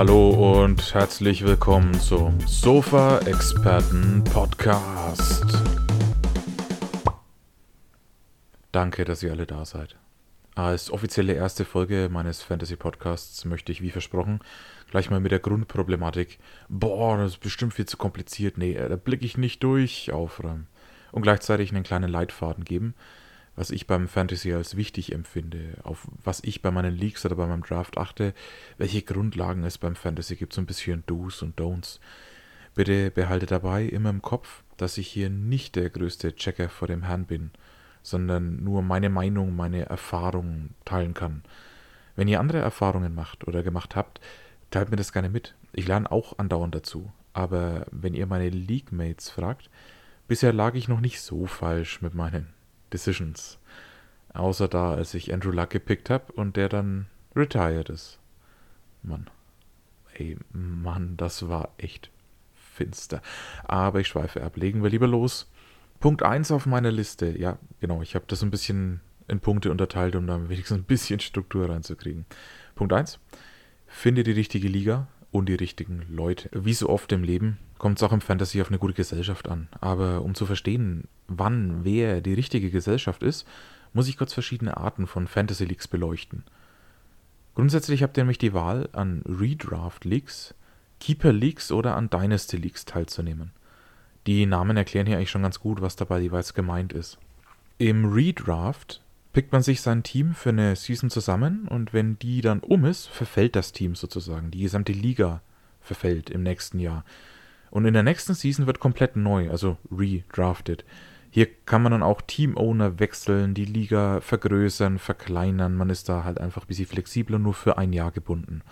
Hallo und herzlich willkommen zum Sofa-Experten-Podcast. Danke, dass ihr alle da seid. Als offizielle erste Folge meines Fantasy-Podcasts möchte ich, wie versprochen, gleich mal mit der Grundproblematik, boah, das ist bestimmt viel zu kompliziert, nee, da blicke ich nicht durch, aufräumen. Und gleichzeitig einen kleinen Leitfaden geben, was ich beim Fantasy als wichtig empfinde, auf was ich bei meinen Leaks oder bei meinem Draft achte, welche Grundlagen es beim Fantasy gibt, so ein bisschen Do's und Don'ts. Bitte behalte dabei immer im Kopf, dass ich hier nicht der größte Checker vor dem Herrn bin, sondern nur meine Meinung, meine Erfahrungen teilen kann. Wenn ihr andere Erfahrungen macht oder gemacht habt, teilt mir das gerne mit. Ich lerne auch andauernd dazu. Aber wenn ihr meine League-Mates fragt, bisher lag ich noch nicht so falsch mit meinen Decisions. Außer da, als ich Andrew Luck gepickt habe und der dann retired ist. Mann. Ey, Mann, das war echt finster. Aber ich schweife ab. Legen wir lieber los. Punkt 1 auf meiner Liste. Ja, genau, ich habe das ein bisschen in Punkte unterteilt, um da wenigstens ein bisschen Struktur reinzukriegen. Punkt 1. Finde die richtige Liga und die richtigen Leute. Wie so oft im Leben kommt es auch im Fantasy auf eine gute Gesellschaft an. Aber um zu verstehen, wann wer die richtige Gesellschaft ist, muss ich kurz verschiedene Arten von Fantasy Leagues beleuchten. Grundsätzlich habt ihr nämlich die Wahl, an Redraft Leagues, Keeper Leagues oder an Dynasty Leagues teilzunehmen. Die Namen erklären hier eigentlich schon ganz gut, was dabei jeweils gemeint ist. Im Redraft pickt man sich sein Team für eine Season zusammen und wenn die dann um ist, verfällt das Team sozusagen. Die gesamte Liga verfällt im nächsten Jahr. Und in der nächsten Season wird komplett neu, also redrafted. Hier kann man dann auch Team-Owner wechseln, die Liga vergrößern, verkleinern. Man ist da halt einfach ein bisschen flexibler, nur für ein Jahr gebunden.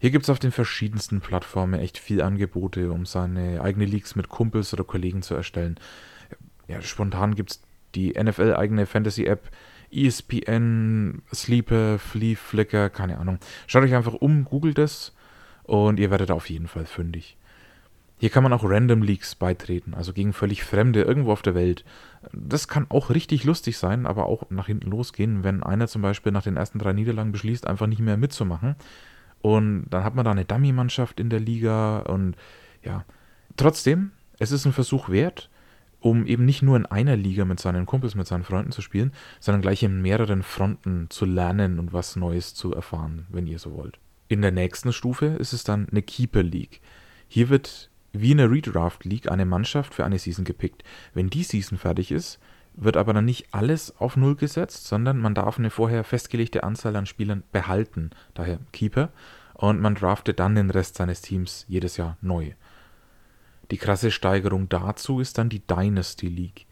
Hier gibt es auf den verschiedensten Plattformen echt viel Angebote, um seine eigene Leagues mit Kumpels oder Kollegen zu erstellen. Ja, spontan gibt es die NFL-eigene Fantasy-App, ESPN, Sleeper, Flea, Flickr, keine Ahnung. Schaut euch einfach um, googelt es und ihr werdet auf jeden Fall fündig. Hier kann man auch Random Leaks beitreten, also gegen völlig Fremde irgendwo auf der Welt. Das kann auch richtig lustig sein, aber auch nach hinten losgehen, wenn einer zum Beispiel nach den ersten drei Niederlagen beschließt, einfach nicht mehr mitzumachen. Und dann hat man da eine Dummy-Mannschaft in der Liga und ja. Trotzdem, es ist ein Versuch wert, um eben nicht nur in einer Liga mit seinen Kumpels, mit seinen Freunden zu spielen, sondern gleich in mehreren Fronten zu lernen und was Neues zu erfahren, wenn ihr so wollt. In der nächsten Stufe ist es dann eine Keeper League. Hier wird wie in der Redraft League eine Mannschaft für eine Season gepickt. Wenn die Season fertig ist, wird aber dann nicht alles auf Null gesetzt, sondern man darf eine vorher festgelegte Anzahl an Spielern behalten, daher Keeper, und man draftet dann den Rest seines Teams jedes Jahr neu. Die krasse Steigerung dazu ist dann die Dynasty League.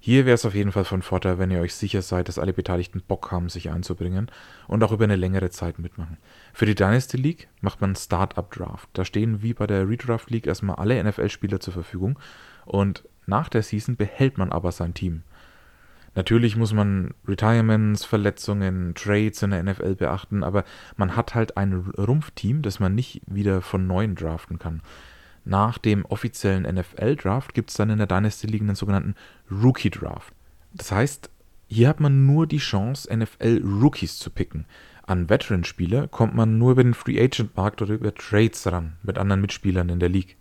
Hier wäre es auf jeden Fall von Vorteil, wenn ihr euch sicher seid, dass alle Beteiligten Bock haben, sich einzubringen und auch über eine längere Zeit mitmachen. Für die Dynasty League macht man Startup Draft. Da stehen wie bei der Redraft League erstmal alle NFL-Spieler zur Verfügung und nach der Season behält man aber sein Team. Natürlich muss man Retirements, Verletzungen, Trades in der NFL beachten, aber man hat halt ein Rumpfteam, das man nicht wieder von neuem draften kann. Nach dem offiziellen NFL-Draft gibt es dann in der Dynasty League einen sogenannten Rookie-Draft. Das heißt, hier hat man nur die Chance, NFL-Rookies zu picken. An Veteran-Spieler kommt man nur über den Free-Agent-Markt oder über Trades ran mit anderen Mitspielern in der League.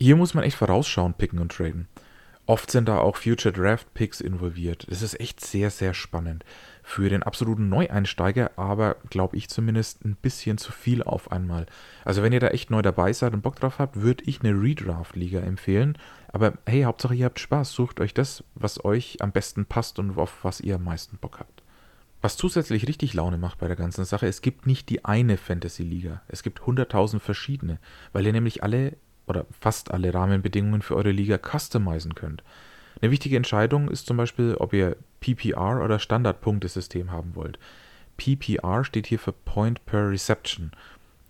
Hier muss man echt vorausschauen, picken und traden. Oft sind da auch Future Draft Picks involviert. Das ist echt sehr, sehr spannend. Für den absoluten Neueinsteiger, aber glaube ich zumindest ein bisschen zu viel auf einmal. Also wenn ihr da echt neu dabei seid und Bock drauf habt, würde ich eine Redraft-Liga empfehlen. Aber hey, Hauptsache ihr habt Spaß. Sucht euch das, was euch am besten passt und auf was ihr am meisten Bock habt. Was zusätzlich richtig Laune macht bei der ganzen Sache, es gibt nicht die eine Fantasy-Liga. Es gibt 100.000 verschiedene, weil ihr nämlich alle oder fast alle Rahmenbedingungen für eure Liga customizen könnt. Eine wichtige Entscheidung ist zum Beispiel, ob ihr PPR oder Standardpunktesystem haben wollt. PPR steht hier für Point per Reception.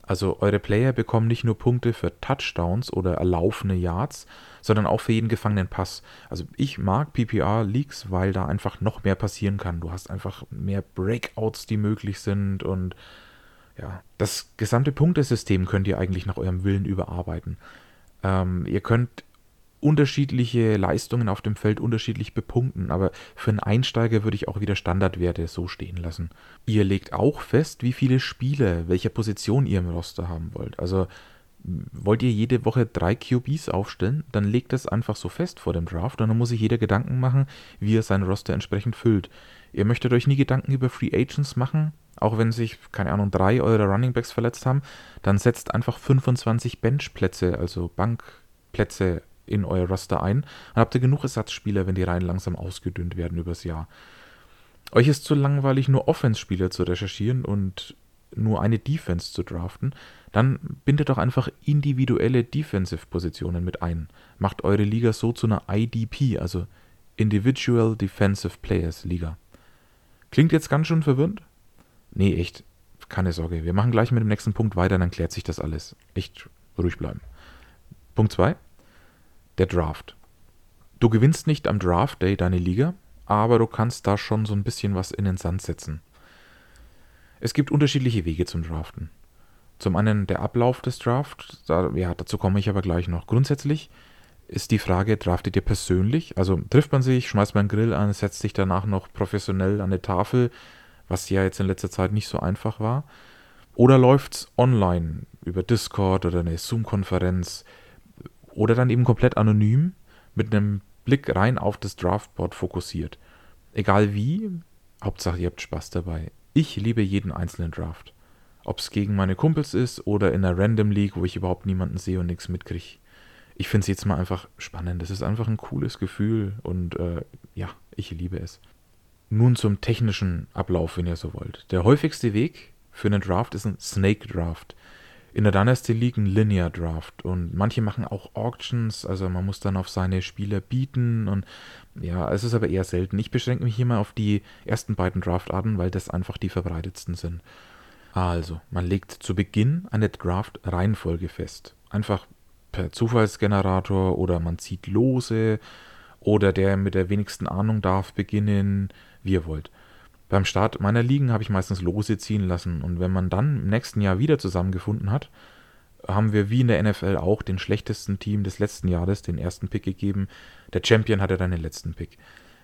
Also eure Player bekommen nicht nur Punkte für Touchdowns oder erlaufene Yards, sondern auch für jeden gefangenen Pass. Also ich mag PPR Leagues, weil da einfach noch mehr passieren kann. Du hast einfach mehr Breakouts, die möglich sind und ja, das gesamte Punktesystem könnt ihr eigentlich nach eurem Willen überarbeiten. Ähm, ihr könnt unterschiedliche Leistungen auf dem Feld unterschiedlich bepunkten, aber für einen Einsteiger würde ich auch wieder Standardwerte so stehen lassen. Ihr legt auch fest, wie viele Spieler, welcher Position ihr im Roster haben wollt. Also wollt ihr jede Woche drei QBs aufstellen, dann legt das einfach so fest vor dem Draft und dann muss sich jeder Gedanken machen, wie er sein Roster entsprechend füllt. Ihr möchtet euch nie Gedanken über Free Agents machen, auch wenn sich, keine Ahnung, drei eurer Runningbacks verletzt haben, dann setzt einfach 25 Benchplätze, also Bankplätze in euer Roster ein. Dann habt ihr genug Ersatzspieler, wenn die Reihen langsam ausgedünnt werden übers Jahr. Euch ist zu langweilig, nur Offense-Spieler zu recherchieren und nur eine Defense zu draften, dann bindet doch einfach individuelle Defensive-Positionen mit ein. Macht eure Liga so zu einer IDP, also Individual Defensive Players Liga. Klingt jetzt ganz schön verwirrend? Nee, echt. Keine Sorge. Wir machen gleich mit dem nächsten Punkt weiter, dann klärt sich das alles. Echt ruhig bleiben. Punkt 2 der Draft. Du gewinnst nicht am Draft Day deine Liga, aber du kannst da schon so ein bisschen was in den Sand setzen. Es gibt unterschiedliche Wege zum Draften. Zum einen der Ablauf des Drafts, da, ja, dazu komme ich aber gleich noch. Grundsätzlich ist die Frage, draftet ihr persönlich? Also trifft man sich, schmeißt man einen Grill an, setzt sich danach noch professionell an eine Tafel, was ja jetzt in letzter Zeit nicht so einfach war. Oder läuft es online über Discord oder eine Zoom-Konferenz? Oder dann eben komplett anonym mit einem Blick rein auf das Draftboard fokussiert. Egal wie, Hauptsache ihr habt Spaß dabei. Ich liebe jeden einzelnen Draft. Ob es gegen meine Kumpels ist oder in einer Random League, wo ich überhaupt niemanden sehe und nichts mitkriege. Ich finde es jetzt mal einfach spannend. Das ist einfach ein cooles Gefühl und äh, ja, ich liebe es. Nun zum technischen Ablauf, wenn ihr so wollt. Der häufigste Weg für einen Draft ist ein Snake Draft in der Dynasty League ein Linear Draft und manche machen auch Auctions, also man muss dann auf seine Spieler bieten und ja, es ist aber eher selten. Ich beschränke mich hier mal auf die ersten beiden Draftarten, weil das einfach die verbreitetsten sind. Also, man legt zu Beginn eine Draft-Reihenfolge fest. Einfach per Zufallsgenerator oder man zieht Lose oder der mit der wenigsten Ahnung darf beginnen, wie ihr wollt. Beim Start meiner Ligen habe ich meistens Lose ziehen lassen und wenn man dann im nächsten Jahr wieder zusammengefunden hat, haben wir wie in der NFL auch den schlechtesten Team des letzten Jahres den ersten Pick gegeben. Der Champion hatte dann den letzten Pick.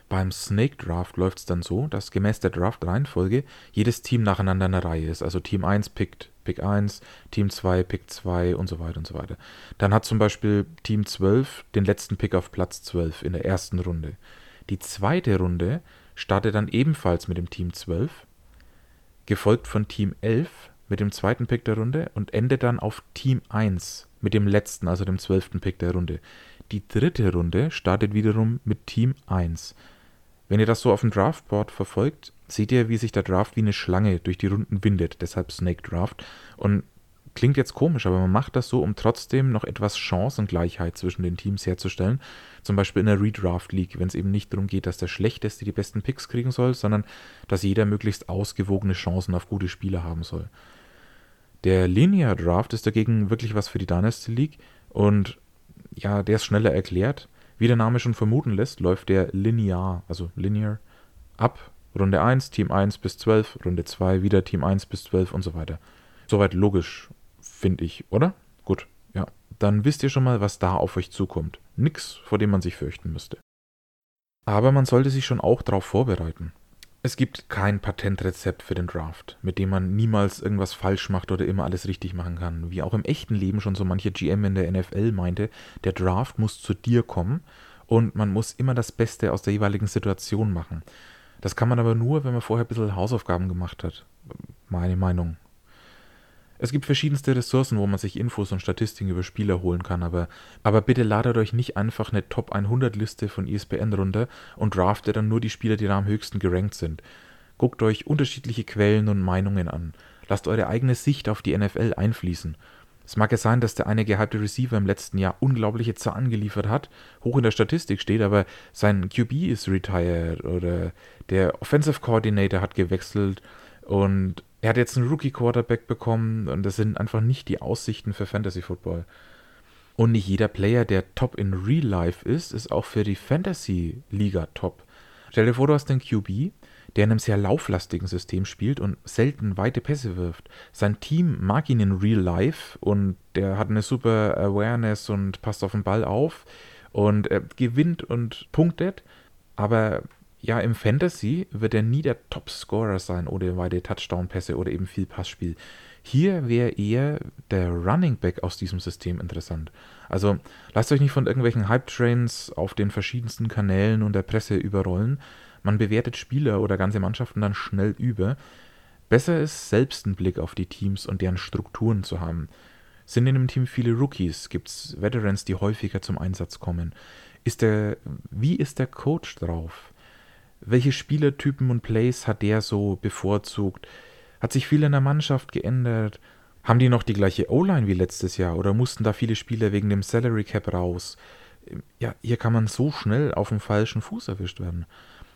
Beim Snake Draft läuft es dann so, dass gemäß der Draft-Reihenfolge jedes Team nacheinander eine Reihe ist. Also Team 1 pickt Pick 1, Team 2 Pick 2 und so weiter und so weiter. Dann hat zum Beispiel Team 12 den letzten Pick auf Platz 12 in der ersten Runde. Die zweite Runde startet dann ebenfalls mit dem Team 12, gefolgt von Team 11 mit dem zweiten Pick der Runde und endet dann auf Team 1 mit dem letzten, also dem zwölften Pick der Runde. Die dritte Runde startet wiederum mit Team 1. Wenn ihr das so auf dem Draftboard verfolgt, seht ihr, wie sich der Draft wie eine Schlange durch die Runden windet, deshalb Snake Draft. Und Klingt jetzt komisch, aber man macht das so, um trotzdem noch etwas Chancengleichheit zwischen den Teams herzustellen. Zum Beispiel in der Redraft League, wenn es eben nicht darum geht, dass der Schlechteste die besten Picks kriegen soll, sondern dass jeder möglichst ausgewogene Chancen auf gute Spieler haben soll. Der Linear Draft ist dagegen wirklich was für die Dynasty League und ja, der ist schneller erklärt. Wie der Name schon vermuten lässt, läuft der linear, also linear, ab. Runde 1, Team 1 bis 12, Runde 2 wieder Team 1 bis 12 und so weiter. Soweit logisch finde ich, oder? Gut, ja. Dann wisst ihr schon mal, was da auf euch zukommt. Nix, vor dem man sich fürchten müsste. Aber man sollte sich schon auch darauf vorbereiten. Es gibt kein Patentrezept für den Draft, mit dem man niemals irgendwas falsch macht oder immer alles richtig machen kann. Wie auch im echten Leben schon so manche GM in der NFL meinte, der Draft muss zu dir kommen und man muss immer das Beste aus der jeweiligen Situation machen. Das kann man aber nur, wenn man vorher ein bisschen Hausaufgaben gemacht hat. Meine Meinung. Es gibt verschiedenste Ressourcen, wo man sich Infos und Statistiken über Spieler holen kann, aber, aber bitte ladet euch nicht einfach eine Top 100 Liste von ESPN runter und draftet dann nur die Spieler, die da am höchsten gerankt sind. Guckt euch unterschiedliche Quellen und Meinungen an. Lasst eure eigene Sicht auf die NFL einfließen. Es mag ja sein, dass der eine gehypte Receiver im letzten Jahr unglaubliche Zahlen geliefert hat, hoch in der Statistik steht, aber sein QB ist retired oder der Offensive Coordinator hat gewechselt und er hat jetzt einen Rookie-Quarterback bekommen und das sind einfach nicht die Aussichten für Fantasy Football. Und nicht jeder Player, der top in Real Life ist, ist auch für die Fantasy-Liga top. Stell dir vor, du hast einen QB, der in einem sehr lauflastigen System spielt und selten weite Pässe wirft. Sein Team mag ihn in Real Life und der hat eine super Awareness und passt auf den Ball auf. und gewinnt und punktet, aber ja, im Fantasy wird er nie der Top-Scorer sein oder weite Touchdown-Pässe oder eben viel Passspiel. Hier wäre eher der Running Back aus diesem System interessant. Also lasst euch nicht von irgendwelchen Hype-Trains auf den verschiedensten Kanälen und der Presse überrollen. Man bewertet Spieler oder ganze Mannschaften dann schnell über. Besser ist, selbst einen Blick auf die Teams und deren Strukturen zu haben. Sind in einem Team viele Rookies? Gibt es Veterans, die häufiger zum Einsatz kommen? Ist der, wie ist der Coach drauf? Welche Spielertypen und Plays hat der so bevorzugt? Hat sich viel in der Mannschaft geändert? Haben die noch die gleiche O-Line wie letztes Jahr oder mussten da viele Spieler wegen dem Salary Cap raus? Ja, hier kann man so schnell auf dem falschen Fuß erwischt werden.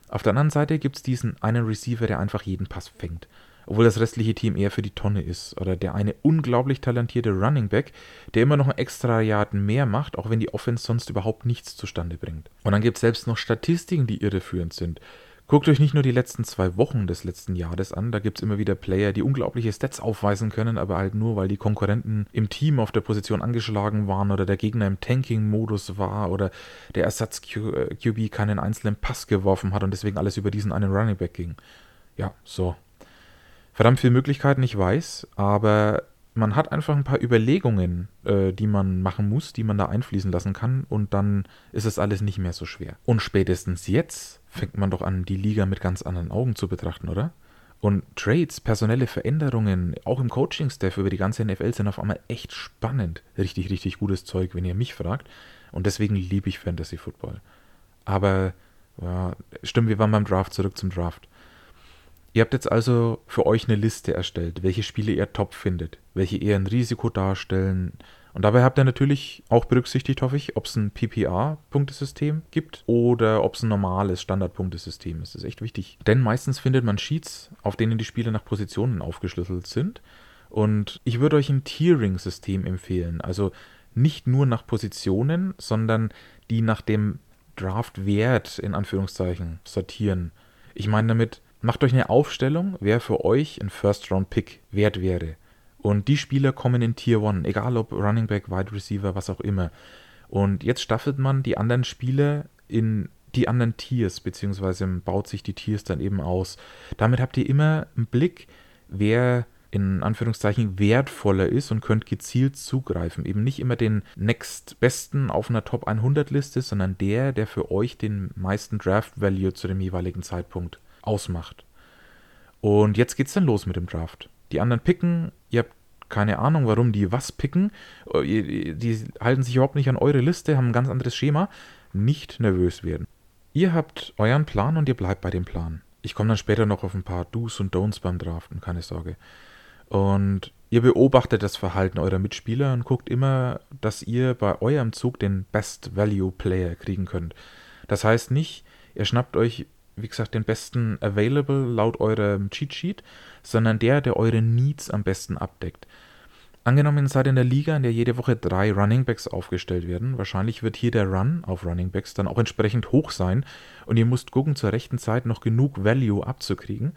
Auf der anderen Seite gibt es diesen einen Receiver, der einfach jeden Pass fängt. Obwohl das restliche Team eher für die Tonne ist. Oder der eine unglaublich talentierte Running Back, der immer noch ein extra Yard mehr macht, auch wenn die Offense sonst überhaupt nichts zustande bringt. Und dann gibt es selbst noch Statistiken, die irreführend sind. Guckt euch nicht nur die letzten zwei Wochen des letzten Jahres an, da gibt es immer wieder Player, die unglaubliche Stats aufweisen können, aber halt nur, weil die Konkurrenten im Team auf der Position angeschlagen waren oder der Gegner im Tanking-Modus war oder der Ersatz-QB äh, keinen einzelnen Pass geworfen hat und deswegen alles über diesen einen Running Back ging. Ja, so. Verdammt viele Möglichkeiten, ich weiß, aber man hat einfach ein paar Überlegungen, äh, die man machen muss, die man da einfließen lassen kann und dann ist es alles nicht mehr so schwer. Und spätestens jetzt fängt man doch an, die Liga mit ganz anderen Augen zu betrachten, oder? Und Trades, personelle Veränderungen, auch im Coaching-Staff über die ganze NFL sind auf einmal echt spannend. Richtig, richtig gutes Zeug, wenn ihr mich fragt. Und deswegen liebe ich Fantasy Football. Aber, ja, stimmt, wir waren beim Draft, zurück zum Draft. Ihr habt jetzt also für euch eine Liste erstellt, welche Spiele ihr top findet, welche eher ein Risiko darstellen, und dabei habt ihr natürlich auch berücksichtigt, hoffe ich, ob es ein PPA-Punktesystem gibt oder ob es ein normales Standard-Punktesystem ist. Das ist echt wichtig. Denn meistens findet man Sheets, auf denen die Spiele nach Positionen aufgeschlüsselt sind. Und ich würde euch ein Tiering-System empfehlen. Also nicht nur nach Positionen, sondern die nach dem Draft-Wert in Anführungszeichen sortieren. Ich meine damit, macht euch eine Aufstellung, wer für euch ein First-Round-Pick wert wäre. Und die Spieler kommen in Tier 1, egal ob Running Back, Wide Receiver, was auch immer. Und jetzt staffelt man die anderen Spieler in die anderen Tiers, beziehungsweise baut sich die Tiers dann eben aus. Damit habt ihr immer einen Blick, wer in Anführungszeichen wertvoller ist und könnt gezielt zugreifen. Eben nicht immer den next besten auf einer Top 100 Liste, sondern der, der für euch den meisten Draft Value zu dem jeweiligen Zeitpunkt ausmacht. Und jetzt geht's dann los mit dem Draft. Die anderen picken, ihr habt keine Ahnung, warum die was picken. Äh, die halten sich überhaupt nicht an eure Liste, haben ein ganz anderes Schema. Nicht nervös werden. Ihr habt euren Plan und ihr bleibt bei dem Plan. Ich komme dann später noch auf ein paar Do's und Don'ts beim Draften, keine Sorge. Und ihr beobachtet das Verhalten eurer Mitspieler und guckt immer, dass ihr bei eurem Zug den Best Value Player kriegen könnt. Das heißt nicht, ihr schnappt euch wie gesagt, den besten Available laut eurem Cheat Sheet, sondern der, der eure Needs am besten abdeckt. Angenommen, ihr seid in der Liga, in der jede Woche drei Running Backs aufgestellt werden. Wahrscheinlich wird hier der Run auf Running Backs dann auch entsprechend hoch sein und ihr müsst gucken, zur rechten Zeit noch genug Value abzukriegen.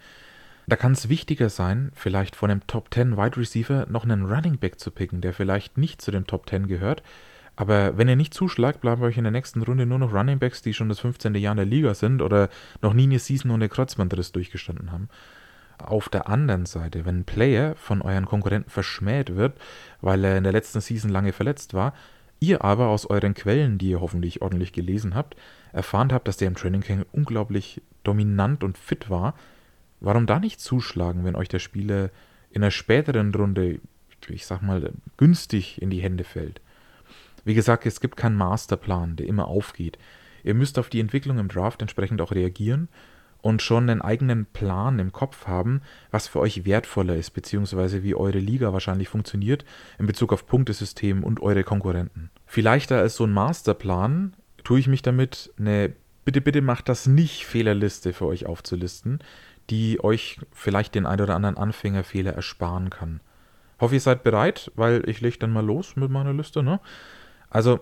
Da kann es wichtiger sein, vielleicht von einem Top 10 Wide Receiver noch einen Running Back zu picken, der vielleicht nicht zu den Top 10 gehört, aber wenn ihr nicht zuschlagt, bleiben euch in der nächsten Runde nur noch Runningbacks, die schon das 15. Jahr in der Liga sind oder noch nie eine Season ohne Kreuzbandriss durchgestanden haben. Auf der anderen Seite, wenn ein Player von euren Konkurrenten verschmäht wird, weil er in der letzten Season lange verletzt war, ihr aber aus euren Quellen, die ihr hoffentlich ordentlich gelesen habt, erfahren habt, dass der im Training Camp unglaublich dominant und fit war, warum da nicht zuschlagen, wenn euch der Spieler in einer späteren Runde, ich sag mal, günstig in die Hände fällt? Wie gesagt, es gibt keinen Masterplan, der immer aufgeht. Ihr müsst auf die Entwicklung im Draft entsprechend auch reagieren und schon einen eigenen Plan im Kopf haben, was für euch wertvoller ist, beziehungsweise wie eure Liga wahrscheinlich funktioniert in Bezug auf Punktesystem und eure Konkurrenten. Viel leichter als so ein Masterplan tue ich mich damit, eine bitte, bitte macht das nicht Fehlerliste für euch aufzulisten, die euch vielleicht den ein oder anderen Anfängerfehler ersparen kann. Hoffe, ihr seid bereit, weil ich lege dann mal los mit meiner Liste, ne? Also,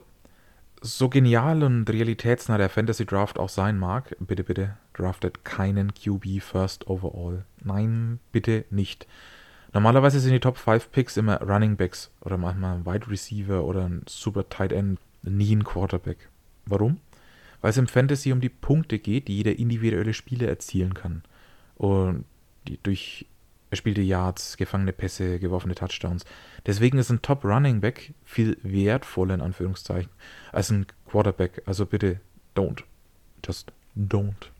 so genial und realitätsnah der Fantasy Draft auch sein mag, bitte, bitte, draftet keinen QB First Overall. Nein, bitte nicht. Normalerweise sind die Top 5 Picks immer Running Backs oder manchmal ein Wide Receiver oder ein Super Tight End, nie ein Quarterback. Warum? Weil es im Fantasy um die Punkte geht, die jeder individuelle Spieler erzielen kann. Und die durch erspielte Yards, gefangene Pässe, geworfene Touchdowns. Deswegen ist ein Top Running Back viel wertvoller in Anführungszeichen als ein Quarterback. Also bitte don't. Just don't.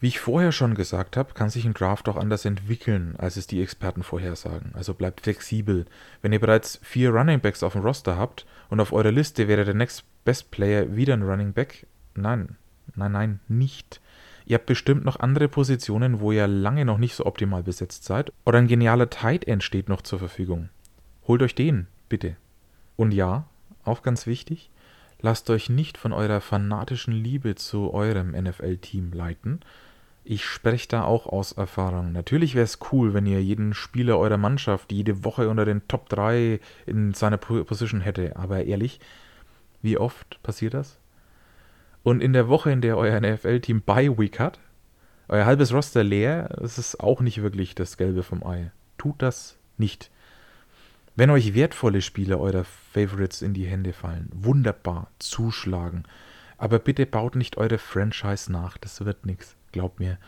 Wie ich vorher schon gesagt habe, kann sich ein Draft auch anders entwickeln, als es die Experten vorhersagen. Also bleibt flexibel. Wenn ihr bereits vier Running Backs auf dem Roster habt und auf eurer Liste wäre der Next Best Player wieder ein Running Back, nein, nein, nein, nicht. Ihr habt bestimmt noch andere Positionen, wo ihr lange noch nicht so optimal besetzt seid. Oder ein genialer Tight End steht noch zur Verfügung. Holt euch den, bitte. Und ja, auch ganz wichtig, lasst euch nicht von eurer fanatischen Liebe zu eurem NFL-Team leiten, ich spreche da auch aus Erfahrung. Natürlich wäre es cool, wenn ihr jeden Spieler eurer Mannschaft jede Woche unter den Top 3 in seiner Position hätte. Aber ehrlich, wie oft passiert das? Und in der Woche, in der euer NFL-Team Bye Week hat, euer halbes Roster leer, das ist auch nicht wirklich das Gelbe vom Ei. Tut das nicht. Wenn euch wertvolle Spieler eurer Favorites in die Hände fallen, wunderbar, zuschlagen. Aber bitte baut nicht eure Franchise nach, das wird nichts. Glaubt mir.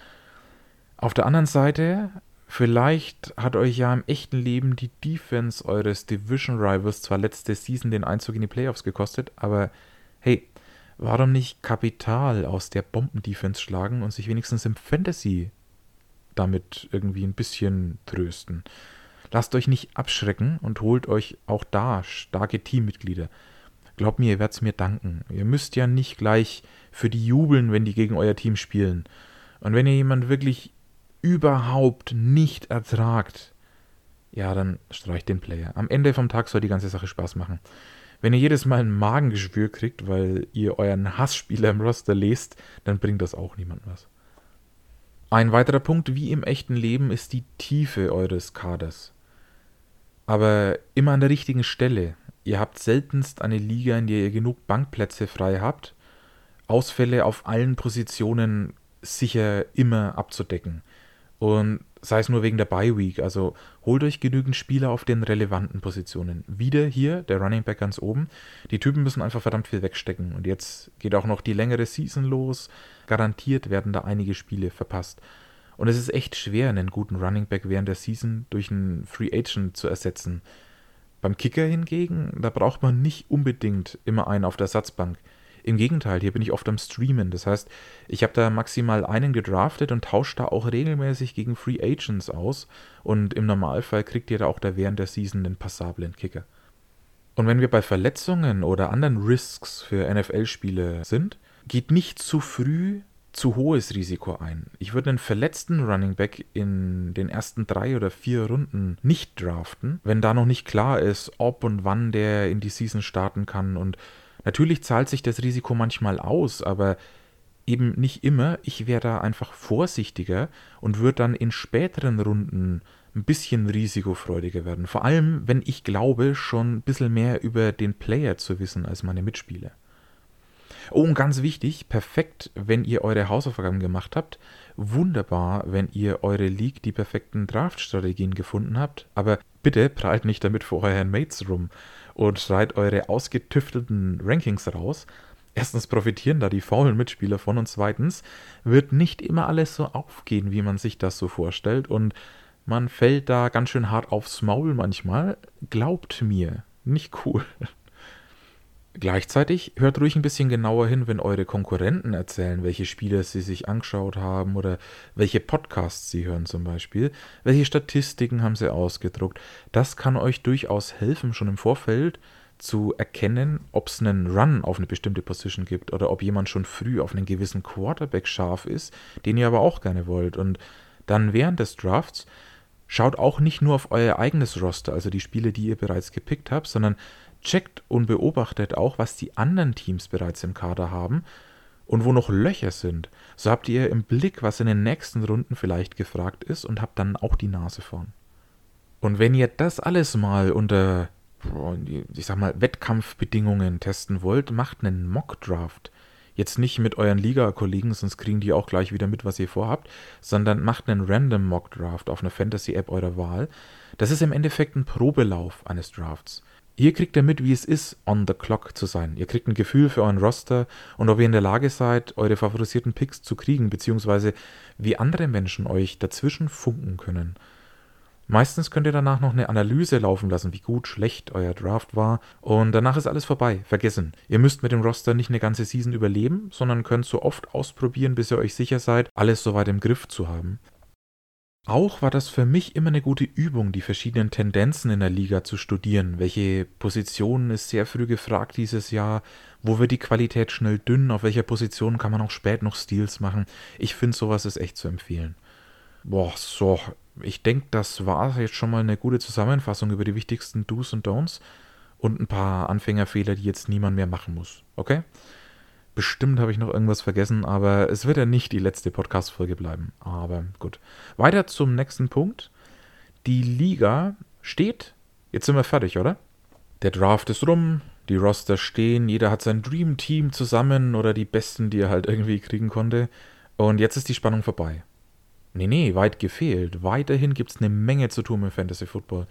Auf der anderen Seite, vielleicht hat euch ja im echten Leben die Defense eures Division Rivals zwar letzte Season den Einzug in die Playoffs gekostet, aber hey, warum nicht Kapital aus der Bomben-Defense schlagen und sich wenigstens im Fantasy damit irgendwie ein bisschen trösten? Lasst euch nicht abschrecken und holt euch auch da starke Teammitglieder. Glaubt mir, ihr werdet es mir danken. Ihr müsst ja nicht gleich für die jubeln, wenn die gegen euer Team spielen. Und wenn ihr jemand wirklich überhaupt nicht ertragt, ja, dann streicht den Player. Am Ende vom Tag soll die ganze Sache Spaß machen. Wenn ihr jedes Mal ein Magengeschwür kriegt, weil ihr euren Hassspieler im Roster lest, dann bringt das auch niemand was. Ein weiterer Punkt, wie im echten Leben, ist die Tiefe eures Kaders. Aber immer an der richtigen Stelle. Ihr habt seltenst eine Liga, in der ihr genug Bankplätze frei habt. Ausfälle auf allen Positionen sicher immer abzudecken. Und sei es nur wegen der Bye Week, also holt euch genügend Spieler auf den relevanten Positionen. Wieder hier der Running Back ganz oben. Die Typen müssen einfach verdammt viel wegstecken. Und jetzt geht auch noch die längere Season los. Garantiert werden da einige Spiele verpasst. Und es ist echt schwer, einen guten Running Back während der Season durch einen Free Agent zu ersetzen. Beim Kicker hingegen, da braucht man nicht unbedingt immer einen auf der Satzbank. Im Gegenteil, hier bin ich oft am Streamen. Das heißt, ich habe da maximal einen gedraftet und tausche da auch regelmäßig gegen Free Agents aus. Und im Normalfall kriegt ihr da auch da während der Season den passablen Kicker. Und wenn wir bei Verletzungen oder anderen Risks für NFL-Spiele sind, geht nicht zu früh zu hohes Risiko ein. Ich würde einen verletzten Running Back in den ersten drei oder vier Runden nicht draften, wenn da noch nicht klar ist, ob und wann der in die Season starten kann und Natürlich zahlt sich das Risiko manchmal aus, aber eben nicht immer. Ich wäre da einfach vorsichtiger und würde dann in späteren Runden ein bisschen risikofreudiger werden. Vor allem, wenn ich glaube, schon ein bisschen mehr über den Player zu wissen als meine Mitspieler. Oh, und ganz wichtig, perfekt, wenn ihr eure Hausaufgaben gemacht habt. Wunderbar, wenn ihr eure League die perfekten Draft-Strategien gefunden habt. Aber bitte prallt nicht damit vor euren Mates rum und schreit eure ausgetüftelten Rankings raus. Erstens profitieren da die faulen Mitspieler von und zweitens wird nicht immer alles so aufgehen, wie man sich das so vorstellt und man fällt da ganz schön hart aufs Maul manchmal. Glaubt mir, nicht cool. Gleichzeitig hört ruhig ein bisschen genauer hin, wenn eure Konkurrenten erzählen, welche Spiele sie sich angeschaut haben oder welche Podcasts sie hören zum Beispiel, welche Statistiken haben sie ausgedruckt. Das kann euch durchaus helfen, schon im Vorfeld zu erkennen, ob es einen Run auf eine bestimmte Position gibt oder ob jemand schon früh auf einen gewissen Quarterback scharf ist, den ihr aber auch gerne wollt. Und dann während des Drafts schaut auch nicht nur auf euer eigenes Roster, also die Spiele, die ihr bereits gepickt habt, sondern checkt und beobachtet auch, was die anderen Teams bereits im Kader haben und wo noch Löcher sind. So habt ihr im Blick, was in den nächsten Runden vielleicht gefragt ist und habt dann auch die Nase vorn. Und wenn ihr das alles mal unter, ich sag mal, Wettkampfbedingungen testen wollt, macht einen Mock-Draft. Jetzt nicht mit euren Liga-Kollegen, sonst kriegen die auch gleich wieder mit, was ihr vorhabt, sondern macht einen Random Mock Draft auf einer Fantasy-App eurer Wahl. Das ist im Endeffekt ein Probelauf eines Drafts. Hier kriegt ihr mit, wie es ist, on the clock zu sein. Ihr kriegt ein Gefühl für euren Roster und ob ihr in der Lage seid, eure favorisierten Picks zu kriegen, beziehungsweise wie andere Menschen euch dazwischen funken können. Meistens könnt ihr danach noch eine Analyse laufen lassen, wie gut, schlecht euer Draft war. Und danach ist alles vorbei. Vergessen. Ihr müsst mit dem Roster nicht eine ganze Season überleben, sondern könnt so oft ausprobieren, bis ihr euch sicher seid, alles soweit im Griff zu haben. Auch war das für mich immer eine gute Übung, die verschiedenen Tendenzen in der Liga zu studieren. Welche Positionen ist sehr früh gefragt dieses Jahr? Wo wird die Qualität schnell dünn? Auf welcher Position kann man auch spät noch Steals machen? Ich finde, sowas ist echt zu empfehlen. Boah, so. Ich denke, das war jetzt schon mal eine gute Zusammenfassung über die wichtigsten Do's und Don'ts und ein paar Anfängerfehler, die jetzt niemand mehr machen muss. Okay? Bestimmt habe ich noch irgendwas vergessen, aber es wird ja nicht die letzte Podcast-Folge bleiben. Aber gut. Weiter zum nächsten Punkt. Die Liga steht. Jetzt sind wir fertig, oder? Der Draft ist rum, die Roster stehen, jeder hat sein Dream Team zusammen oder die besten, die er halt irgendwie kriegen konnte. Und jetzt ist die Spannung vorbei. Nee, nee, weit gefehlt. Weiterhin gibt es eine Menge zu tun im Fantasy Football.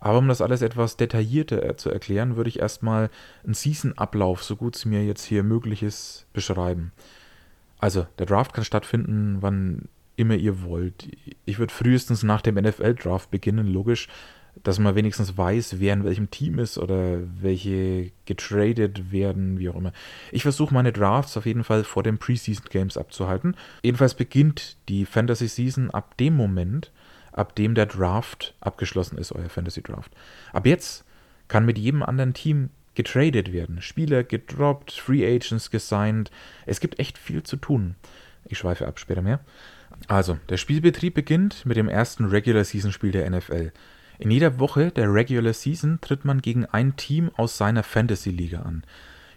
Aber um das alles etwas detaillierter äh, zu erklären, würde ich erstmal einen Season-Ablauf, so gut es mir jetzt hier möglich ist, beschreiben. Also, der Draft kann stattfinden, wann immer ihr wollt. Ich würde frühestens nach dem NFL-Draft beginnen, logisch, dass man wenigstens weiß, wer in welchem Team ist oder welche getradet werden, wie auch immer. Ich versuche meine Drafts auf jeden Fall vor den Preseason Games abzuhalten. Jedenfalls beginnt die Fantasy Season ab dem Moment, ab dem der Draft abgeschlossen ist, euer Fantasy Draft. Ab jetzt kann mit jedem anderen Team getradet werden. Spieler gedroppt, Free Agents gesigned. Es gibt echt viel zu tun. Ich schweife ab, später mehr. Also, der Spielbetrieb beginnt mit dem ersten Regular Season Spiel der NFL. In jeder Woche der Regular Season tritt man gegen ein Team aus seiner Fantasy Liga an.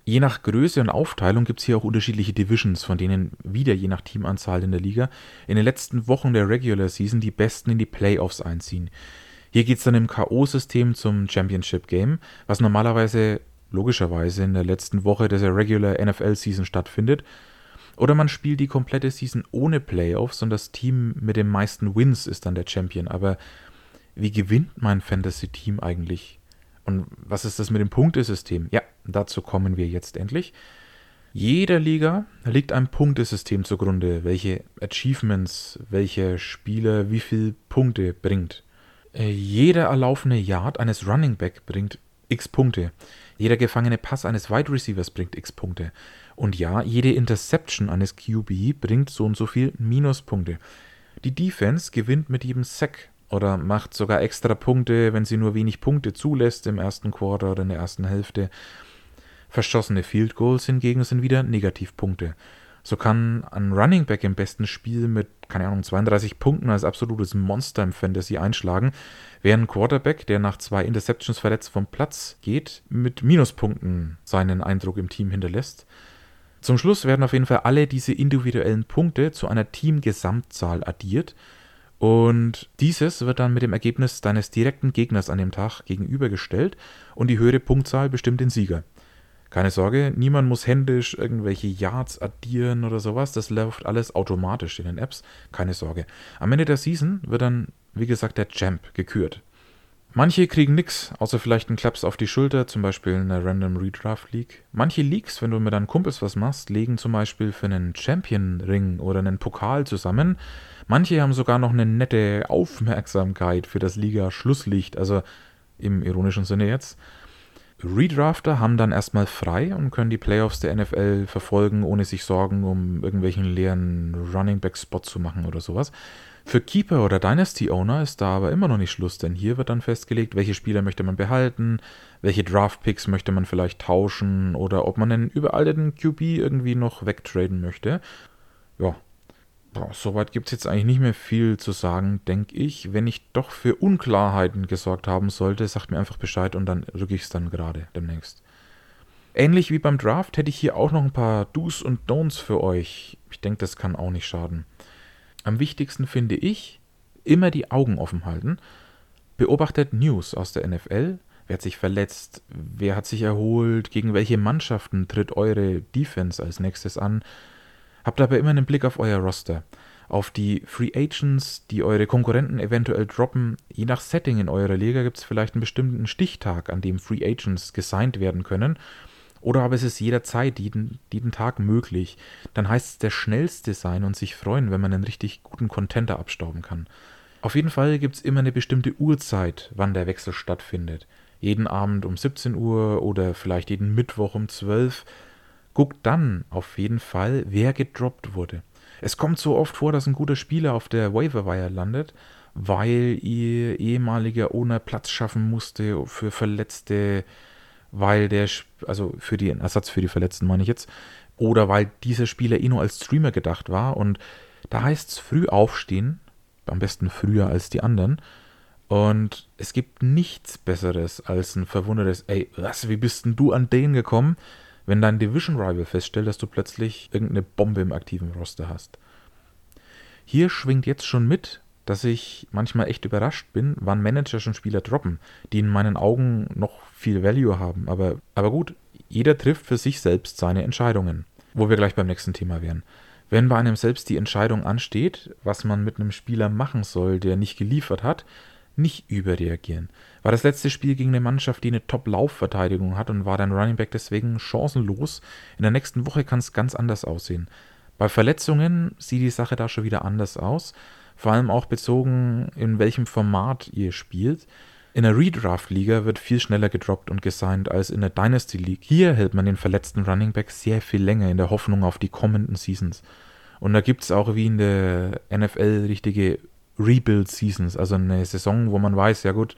Je nach Größe und Aufteilung gibt es hier auch unterschiedliche Divisions, von denen wieder je nach Teamanzahl in der Liga in den letzten Wochen der Regular Season die Besten in die Playoffs einziehen. Hier geht es dann im K.O.-System zum Championship Game, was normalerweise logischerweise in der letzten Woche der Regular NFL Season stattfindet. Oder man spielt die komplette Season ohne Playoffs und das Team mit den meisten Wins ist dann der Champion. Aber wie gewinnt mein Fantasy-Team eigentlich? Und was ist das mit dem Punktesystem? Ja, dazu kommen wir jetzt endlich. Jeder Liga liegt ein Punktesystem zugrunde, welche Achievements, welche Spieler wie viele Punkte bringt. Äh, jeder erlaufene Yard eines Running Back bringt x Punkte. Jeder gefangene Pass eines Wide Receivers bringt x Punkte. Und ja, jede Interception eines QB bringt so und so viel Minuspunkte. Die Defense gewinnt mit jedem Sack oder macht sogar extra Punkte, wenn sie nur wenig Punkte zulässt im ersten Quarter oder in der ersten Hälfte. Verschossene Field Goals hingegen sind wieder Negativpunkte. So kann ein Running Back im besten Spiel mit, keine Ahnung, 32 Punkten als absolutes Monster im Fantasy einschlagen, während ein Quarterback, der nach zwei Interceptions verletzt vom Platz geht, mit Minuspunkten seinen Eindruck im Team hinterlässt. Zum Schluss werden auf jeden Fall alle diese individuellen Punkte zu einer Teamgesamtzahl addiert und dieses wird dann mit dem Ergebnis deines direkten Gegners an dem Tag gegenübergestellt und die höhere Punktzahl bestimmt den Sieger. Keine Sorge, niemand muss händisch irgendwelche Yards addieren oder sowas. Das läuft alles automatisch in den Apps. Keine Sorge. Am Ende der Season wird dann, wie gesagt, der Champ gekürt. Manche kriegen nix, außer vielleicht einen Klaps auf die Schulter, zum Beispiel in der Random Redraft League. Manche Leagues, wenn du mit deinen Kumpels was machst, legen zum Beispiel für einen Champion Ring oder einen Pokal zusammen. Manche haben sogar noch eine nette Aufmerksamkeit für das Liga-Schlusslicht, also im ironischen Sinne jetzt. Redrafter haben dann erstmal frei und können die Playoffs der NFL verfolgen, ohne sich Sorgen um irgendwelchen leeren Running Back Spot zu machen oder sowas. Für Keeper oder Dynasty Owner ist da aber immer noch nicht Schluss, denn hier wird dann festgelegt, welche Spieler möchte man behalten, welche Draft Picks möchte man vielleicht tauschen oder ob man einen überalteten QB irgendwie noch wegtraden möchte. Boah, soweit gibt es jetzt eigentlich nicht mehr viel zu sagen, denke ich. Wenn ich doch für Unklarheiten gesorgt haben sollte, sagt mir einfach Bescheid und dann rücke ich es dann gerade demnächst. Ähnlich wie beim Draft hätte ich hier auch noch ein paar Do's und Don'ts für euch. Ich denke, das kann auch nicht schaden. Am wichtigsten finde ich, immer die Augen offen halten. Beobachtet News aus der NFL. Wer hat sich verletzt? Wer hat sich erholt? Gegen welche Mannschaften tritt eure Defense als nächstes an? Habt aber immer einen Blick auf euer Roster. auf die Free Agents, die eure Konkurrenten eventuell droppen. Je nach Setting in eurer Liga gibt es vielleicht einen bestimmten Stichtag, an dem Free Agents gesigned werden können. Oder aber es ist jederzeit, jeden, jeden Tag möglich. Dann heißt es der schnellste sein und sich freuen, wenn man einen richtig guten Contenter abstauben kann. Auf jeden Fall gibt es immer eine bestimmte Uhrzeit, wann der Wechsel stattfindet. Jeden Abend um 17 Uhr oder vielleicht jeden Mittwoch um 12 Uhr Guckt dann auf jeden Fall, wer gedroppt wurde. Es kommt so oft vor, dass ein guter Spieler auf der Waiver landet, weil ihr ehemaliger Owner Platz schaffen musste für Verletzte, weil der, also für den Ersatz für die Verletzten meine ich jetzt, oder weil dieser Spieler eh nur als Streamer gedacht war und da heißt es früh aufstehen, am besten früher als die anderen. Und es gibt nichts Besseres als ein verwundertes, ey, was, wie bist denn du an den gekommen? Wenn dein Division Rival feststellt, dass du plötzlich irgendeine Bombe im aktiven Roster hast. Hier schwingt jetzt schon mit, dass ich manchmal echt überrascht bin, wann Manager schon Spieler droppen, die in meinen Augen noch viel Value haben. Aber, aber gut, jeder trifft für sich selbst seine Entscheidungen. Wo wir gleich beim nächsten Thema wären. Wenn bei einem selbst die Entscheidung ansteht, was man mit einem Spieler machen soll, der nicht geliefert hat, nicht überreagieren. War das letzte Spiel gegen eine Mannschaft, die eine Top-Laufverteidigung hat und war dein Running Back deswegen chancenlos. In der nächsten Woche kann es ganz anders aussehen. Bei Verletzungen sieht die Sache da schon wieder anders aus. Vor allem auch bezogen, in welchem Format ihr spielt. In der Redraft-Liga wird viel schneller gedroppt und gesigned als in der Dynasty League. Hier hält man den verletzten Running Back sehr viel länger in der Hoffnung auf die kommenden Seasons. Und da gibt es auch wie in der NFL richtige Rebuild-Seasons, also eine Saison, wo man weiß, ja gut,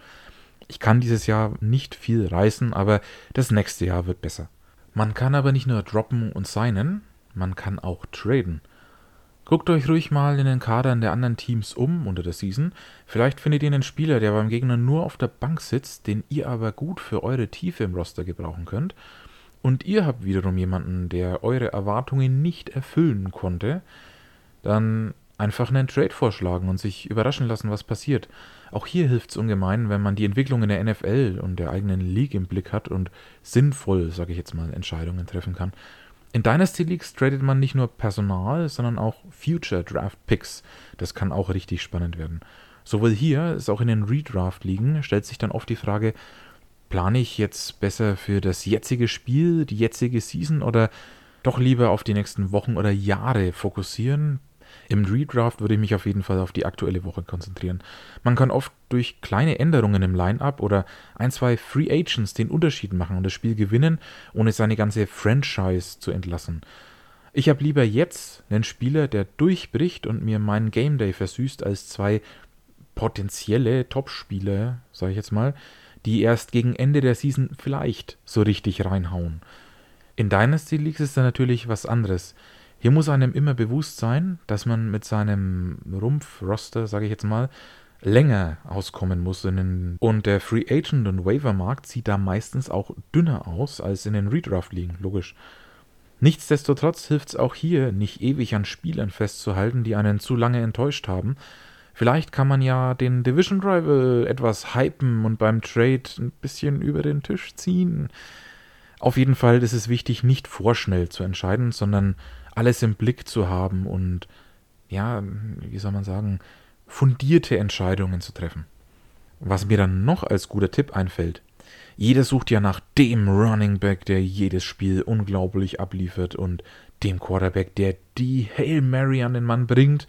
ich kann dieses Jahr nicht viel reißen, aber das nächste Jahr wird besser. Man kann aber nicht nur droppen und signen, man kann auch traden. Guckt euch ruhig mal in den Kadern der anderen Teams um unter der Season. Vielleicht findet ihr einen Spieler, der beim Gegner nur auf der Bank sitzt, den ihr aber gut für eure Tiefe im Roster gebrauchen könnt. Und ihr habt wiederum jemanden, der eure Erwartungen nicht erfüllen konnte. Dann einfach einen Trade vorschlagen und sich überraschen lassen, was passiert. Auch hier hilft es ungemein, wenn man die Entwicklung in der NFL und der eigenen League im Blick hat und sinnvoll, sage ich jetzt mal, Entscheidungen treffen kann. In Dynasty Leagues tradet man nicht nur Personal, sondern auch Future Draft Picks. Das kann auch richtig spannend werden. Sowohl hier als auch in den Redraft-Ligen stellt sich dann oft die Frage, plane ich jetzt besser für das jetzige Spiel, die jetzige Season oder doch lieber auf die nächsten Wochen oder Jahre fokussieren, im Redraft würde ich mich auf jeden Fall auf die aktuelle Woche konzentrieren. Man kann oft durch kleine Änderungen im Line-up oder ein, zwei Free Agents den Unterschied machen und das Spiel gewinnen, ohne seine ganze Franchise zu entlassen. Ich habe lieber jetzt einen Spieler, der durchbricht und mir meinen Game Day versüßt, als zwei potenzielle Top-Spieler, sage ich jetzt mal, die erst gegen Ende der Season vielleicht so richtig reinhauen. In Dynasty Leagues ist da natürlich was anderes. Hier muss einem immer bewusst sein, dass man mit seinem Rumpf-Roster, sage ich jetzt mal, länger auskommen muss. und der Free Agent und Waiver Markt sieht da meistens auch dünner aus als in den Redraft-Ligen, logisch. Nichtsdestotrotz hilft es auch hier, nicht ewig an Spielern festzuhalten, die einen zu lange enttäuscht haben. Vielleicht kann man ja den Division Rival etwas hypen und beim Trade ein bisschen über den Tisch ziehen. Auf jeden Fall ist es wichtig, nicht vorschnell zu entscheiden, sondern alles im Blick zu haben und, ja, wie soll man sagen, fundierte Entscheidungen zu treffen. Was mir dann noch als guter Tipp einfällt, jeder sucht ja nach dem Running Back, der jedes Spiel unglaublich abliefert und dem Quarterback, der die Hail Mary an den Mann bringt.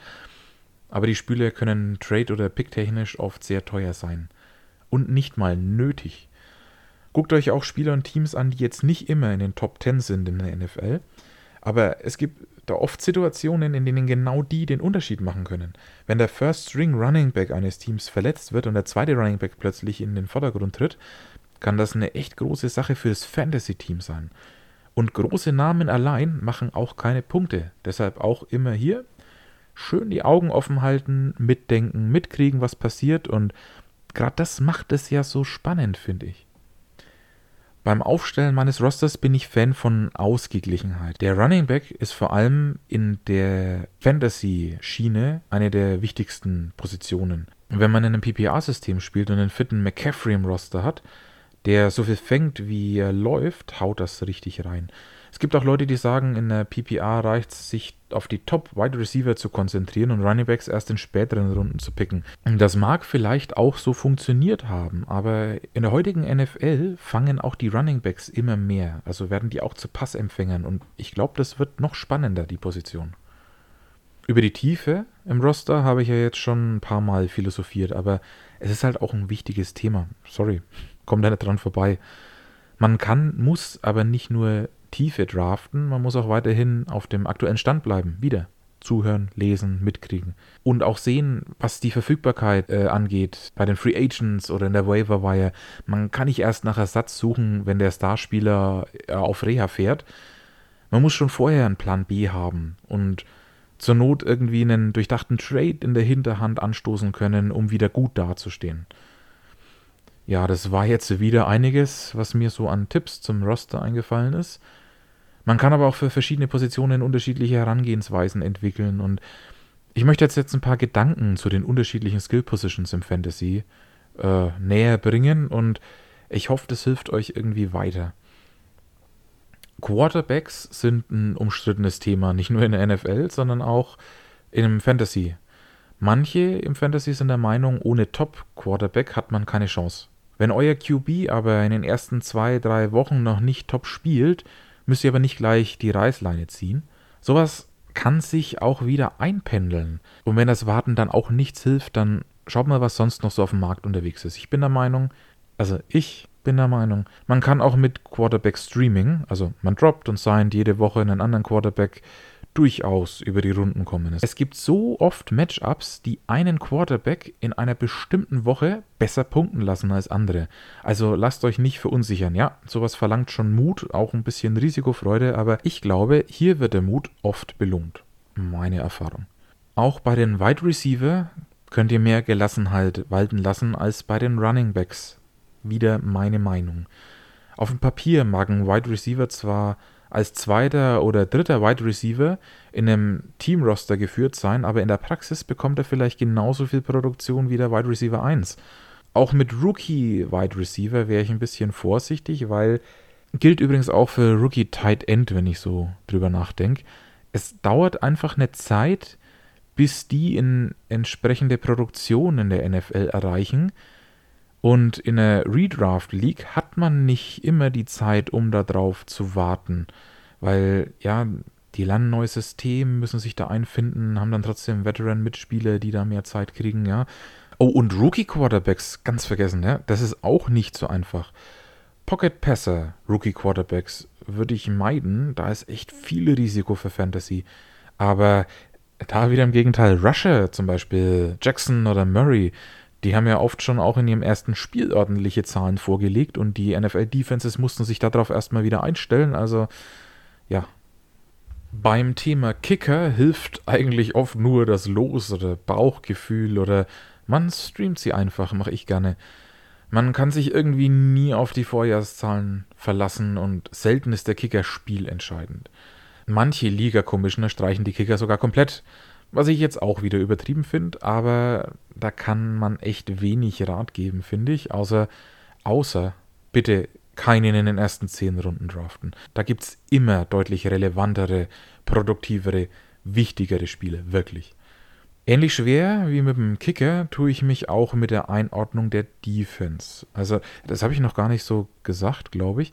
Aber die Spieler können trade- oder picktechnisch oft sehr teuer sein. Und nicht mal nötig. Guckt euch auch Spieler und Teams an, die jetzt nicht immer in den Top 10 sind in der NFL, aber es gibt da oft Situationen, in denen genau die den Unterschied machen können. Wenn der First String Running Back eines Teams verletzt wird und der zweite Running Back plötzlich in den Vordergrund tritt, kann das eine echt große Sache für das Fantasy-Team sein. Und große Namen allein machen auch keine Punkte. Deshalb auch immer hier schön die Augen offen halten, mitdenken, mitkriegen, was passiert. Und gerade das macht es ja so spannend, finde ich. Beim Aufstellen meines Rosters bin ich Fan von Ausgeglichenheit. Der Running Back ist vor allem in der Fantasy-Schiene eine der wichtigsten Positionen. Wenn man in einem PPA-System spielt und einen fitten McCaffrey im Roster hat, der so viel fängt, wie er läuft, haut das richtig rein. Es gibt auch Leute, die sagen, in der PPA reicht es, sich auf die Top-Wide Receiver zu konzentrieren und Running Backs erst in späteren Runden zu picken. Das mag vielleicht auch so funktioniert haben, aber in der heutigen NFL fangen auch die Running Backs immer mehr. Also werden die auch zu Passempfängern und ich glaube, das wird noch spannender, die Position. Über die Tiefe im Roster habe ich ja jetzt schon ein paar Mal philosophiert, aber es ist halt auch ein wichtiges Thema. Sorry, kommt da nicht dran vorbei. Man kann, muss aber nicht nur Tiefe draften, man muss auch weiterhin auf dem aktuellen Stand bleiben. Wieder zuhören, lesen, mitkriegen. Und auch sehen, was die Verfügbarkeit äh, angeht, bei den Free Agents oder in der Waiver Wire. Man kann nicht erst nach Ersatz suchen, wenn der Starspieler äh, auf Reha fährt. Man muss schon vorher einen Plan B haben und zur Not irgendwie einen durchdachten Trade in der Hinterhand anstoßen können, um wieder gut dazustehen. Ja, das war jetzt wieder einiges, was mir so an Tipps zum Roster eingefallen ist. Man kann aber auch für verschiedene Positionen unterschiedliche Herangehensweisen entwickeln und ich möchte jetzt, jetzt ein paar Gedanken zu den unterschiedlichen Skill Positions im Fantasy äh, näher bringen und ich hoffe, das hilft euch irgendwie weiter. Quarterbacks sind ein umstrittenes Thema, nicht nur in der NFL, sondern auch im Fantasy. Manche im Fantasy sind der Meinung, ohne Top-Quarterback hat man keine Chance. Wenn euer QB aber in den ersten zwei, drei Wochen noch nicht top spielt, müsst ihr aber nicht gleich die Reißleine ziehen. Sowas kann sich auch wieder einpendeln. Und wenn das Warten dann auch nichts hilft, dann schaut mal, was sonst noch so auf dem Markt unterwegs ist. Ich bin der Meinung, also ich bin der Meinung, man kann auch mit Quarterback Streaming, also man droppt und signed jede Woche einen anderen Quarterback, durchaus über die Runden kommen. Es gibt so oft Matchups, die einen Quarterback in einer bestimmten Woche besser punkten lassen als andere. Also lasst euch nicht verunsichern. Ja, sowas verlangt schon Mut, auch ein bisschen Risikofreude, aber ich glaube, hier wird der Mut oft belohnt. Meine Erfahrung. Auch bei den Wide Receiver könnt ihr mehr Gelassenheit walten lassen als bei den Running Backs wieder meine Meinung. Auf dem Papier mag ein Wide Receiver zwar als zweiter oder dritter Wide Receiver in einem Teamroster geführt sein, aber in der Praxis bekommt er vielleicht genauso viel Produktion wie der Wide Receiver 1. Auch mit Rookie Wide Receiver wäre ich ein bisschen vorsichtig, weil gilt übrigens auch für Rookie Tight End, wenn ich so drüber nachdenke. Es dauert einfach eine Zeit, bis die in entsprechende Produktion in der NFL erreichen, und in der Redraft League hat man nicht immer die Zeit, um darauf zu warten, weil ja, die lernen neues System, müssen sich da einfinden, haben dann trotzdem Veteran-Mitspieler, die da mehr Zeit kriegen, ja. Oh, und Rookie-Quarterbacks, ganz vergessen, ja, das ist auch nicht so einfach. Pocket-Passer, Rookie-Quarterbacks, würde ich meiden, da ist echt viel Risiko für Fantasy. Aber da wieder im Gegenteil, Rusher zum Beispiel, Jackson oder Murray, die haben ja oft schon auch in ihrem ersten Spiel ordentliche Zahlen vorgelegt und die NFL-Defenses mussten sich darauf erstmal wieder einstellen. Also, ja. Beim Thema Kicker hilft eigentlich oft nur das Los oder Bauchgefühl oder man streamt sie einfach, mache ich gerne. Man kann sich irgendwie nie auf die Vorjahreszahlen verlassen und selten ist der Kicker spielentscheidend. Manche Liga-Commissioner streichen die Kicker sogar komplett. Was ich jetzt auch wieder übertrieben finde, aber da kann man echt wenig Rat geben, finde ich. Außer, außer, bitte keinen in den ersten zehn Runden draften. Da gibt es immer deutlich relevantere, produktivere, wichtigere Spiele, wirklich. Ähnlich schwer wie mit dem Kicker tue ich mich auch mit der Einordnung der Defense. Also, das habe ich noch gar nicht so gesagt, glaube ich.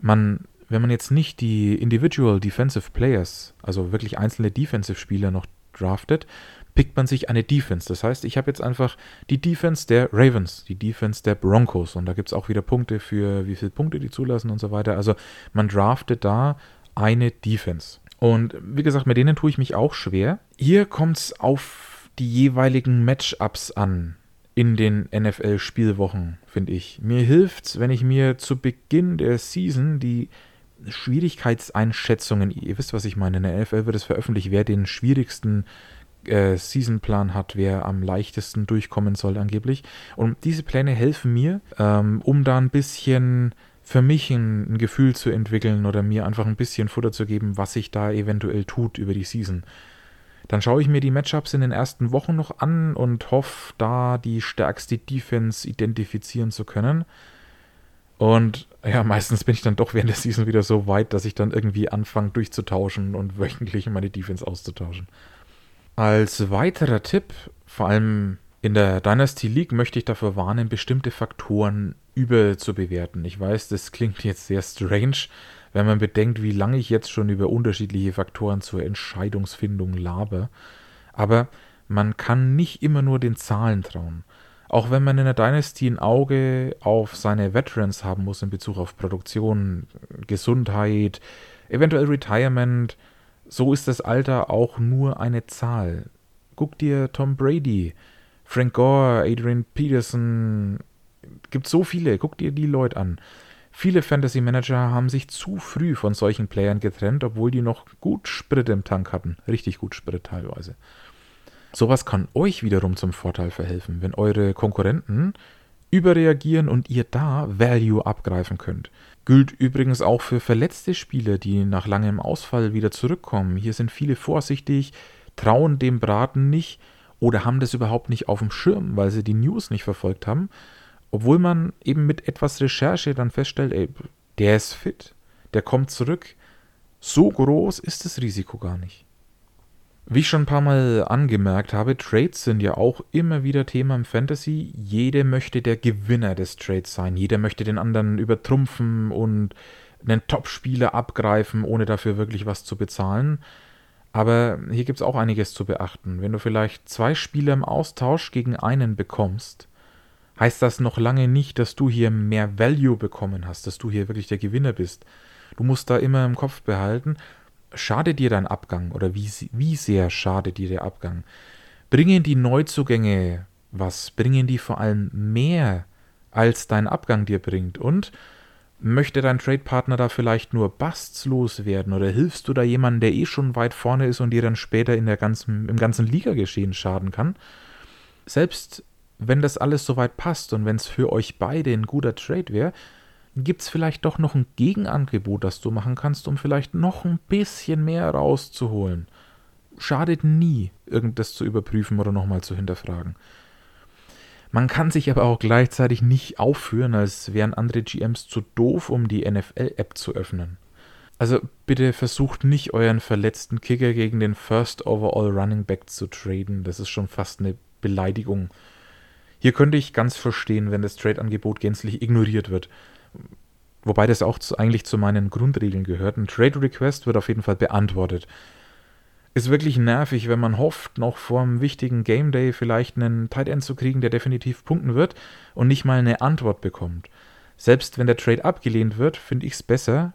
Man, wenn man jetzt nicht die Individual Defensive Players, also wirklich einzelne Defensive Spieler noch draftet, pickt man sich eine Defense. Das heißt, ich habe jetzt einfach die Defense der Ravens, die Defense der Broncos und da gibt es auch wieder Punkte für wie viele Punkte die zulassen und so weiter. Also man draftet da eine Defense. Und wie gesagt, mit denen tue ich mich auch schwer. Hier kommt es auf die jeweiligen Matchups an in den NFL-Spielwochen, finde ich. Mir hilft es, wenn ich mir zu Beginn der Season die Schwierigkeitseinschätzungen, ihr wisst, was ich meine, in der NFL wird es veröffentlicht, wer den schwierigsten äh, Seasonplan hat, wer am leichtesten durchkommen soll angeblich. Und diese Pläne helfen mir, ähm, um da ein bisschen für mich ein, ein, Gefühl zu entwickeln oder mir einfach ein bisschen Futter zu geben, was sich da eventuell tut über die Season. Dann schaue ich mir die Matchups in den ersten Wochen noch an und hoffe, da die stärkste Defense identifizieren zu können. Und ja, meistens bin ich dann doch während der Season wieder so weit, dass ich dann irgendwie anfange durchzutauschen und wöchentlich meine Defense auszutauschen. Als weiterer Tipp, vor allem in der Dynasty League, möchte ich dafür warnen, bestimmte Faktoren überzubewerten. Ich weiß, das klingt jetzt sehr strange, wenn man bedenkt, wie lange ich jetzt schon über unterschiedliche Faktoren zur Entscheidungsfindung labe. Aber man kann nicht immer nur den Zahlen trauen. Auch wenn man in der Dynasty ein Auge auf seine Veterans haben muss in Bezug auf Produktion, Gesundheit, eventuell Retirement, so ist das Alter auch nur eine Zahl. Guck dir Tom Brady, Frank Gore, Adrian Peterson, gibt so viele, guck dir die Leute an. Viele Fantasy Manager haben sich zu früh von solchen Playern getrennt, obwohl die noch gut Sprit im Tank hatten. Richtig gut Sprit teilweise. Sowas kann euch wiederum zum Vorteil verhelfen, wenn eure Konkurrenten überreagieren und ihr da Value abgreifen könnt. Gilt übrigens auch für verletzte Spieler, die nach langem Ausfall wieder zurückkommen. Hier sind viele vorsichtig, trauen dem Braten nicht oder haben das überhaupt nicht auf dem Schirm, weil sie die News nicht verfolgt haben. Obwohl man eben mit etwas Recherche dann feststellt, ey, der ist fit, der kommt zurück. So groß ist das Risiko gar nicht. Wie ich schon ein paar Mal angemerkt habe, Trades sind ja auch immer wieder Thema im Fantasy. Jeder möchte der Gewinner des Trades sein. Jeder möchte den anderen übertrumpfen und einen Top-Spieler abgreifen, ohne dafür wirklich was zu bezahlen. Aber hier gibt es auch einiges zu beachten. Wenn du vielleicht zwei Spieler im Austausch gegen einen bekommst, heißt das noch lange nicht, dass du hier mehr Value bekommen hast, dass du hier wirklich der Gewinner bist. Du musst da immer im Kopf behalten, schadet dir dein Abgang oder wie, wie sehr schadet dir der Abgang? Bringen die Neuzugänge was? Bringen die vor allem mehr, als dein Abgang dir bringt? Und möchte dein Tradepartner da vielleicht nur Busts loswerden oder hilfst du da jemandem, der eh schon weit vorne ist und dir dann später in der ganzen, im ganzen Ligageschehen schaden kann? Selbst wenn das alles soweit passt und wenn es für euch beide ein guter Trade wäre, gibt es vielleicht doch noch ein Gegenangebot, das du machen kannst, um vielleicht noch ein bisschen mehr rauszuholen. Schadet nie, irgendwas zu überprüfen oder nochmal zu hinterfragen. Man kann sich aber auch gleichzeitig nicht aufführen, als wären andere GMs zu doof, um die NFL-App zu öffnen. Also bitte versucht nicht euren verletzten Kicker gegen den First Overall Running Back zu traden. Das ist schon fast eine Beleidigung. Hier könnte ich ganz verstehen, wenn das Trade-Angebot gänzlich ignoriert wird. Wobei das auch zu, eigentlich zu meinen Grundregeln gehört. Ein Trade Request wird auf jeden Fall beantwortet. Ist wirklich nervig, wenn man hofft, noch vor einem wichtigen Game Day vielleicht einen Tight End zu kriegen, der definitiv punkten wird und nicht mal eine Antwort bekommt. Selbst wenn der Trade abgelehnt wird, finde ich es besser,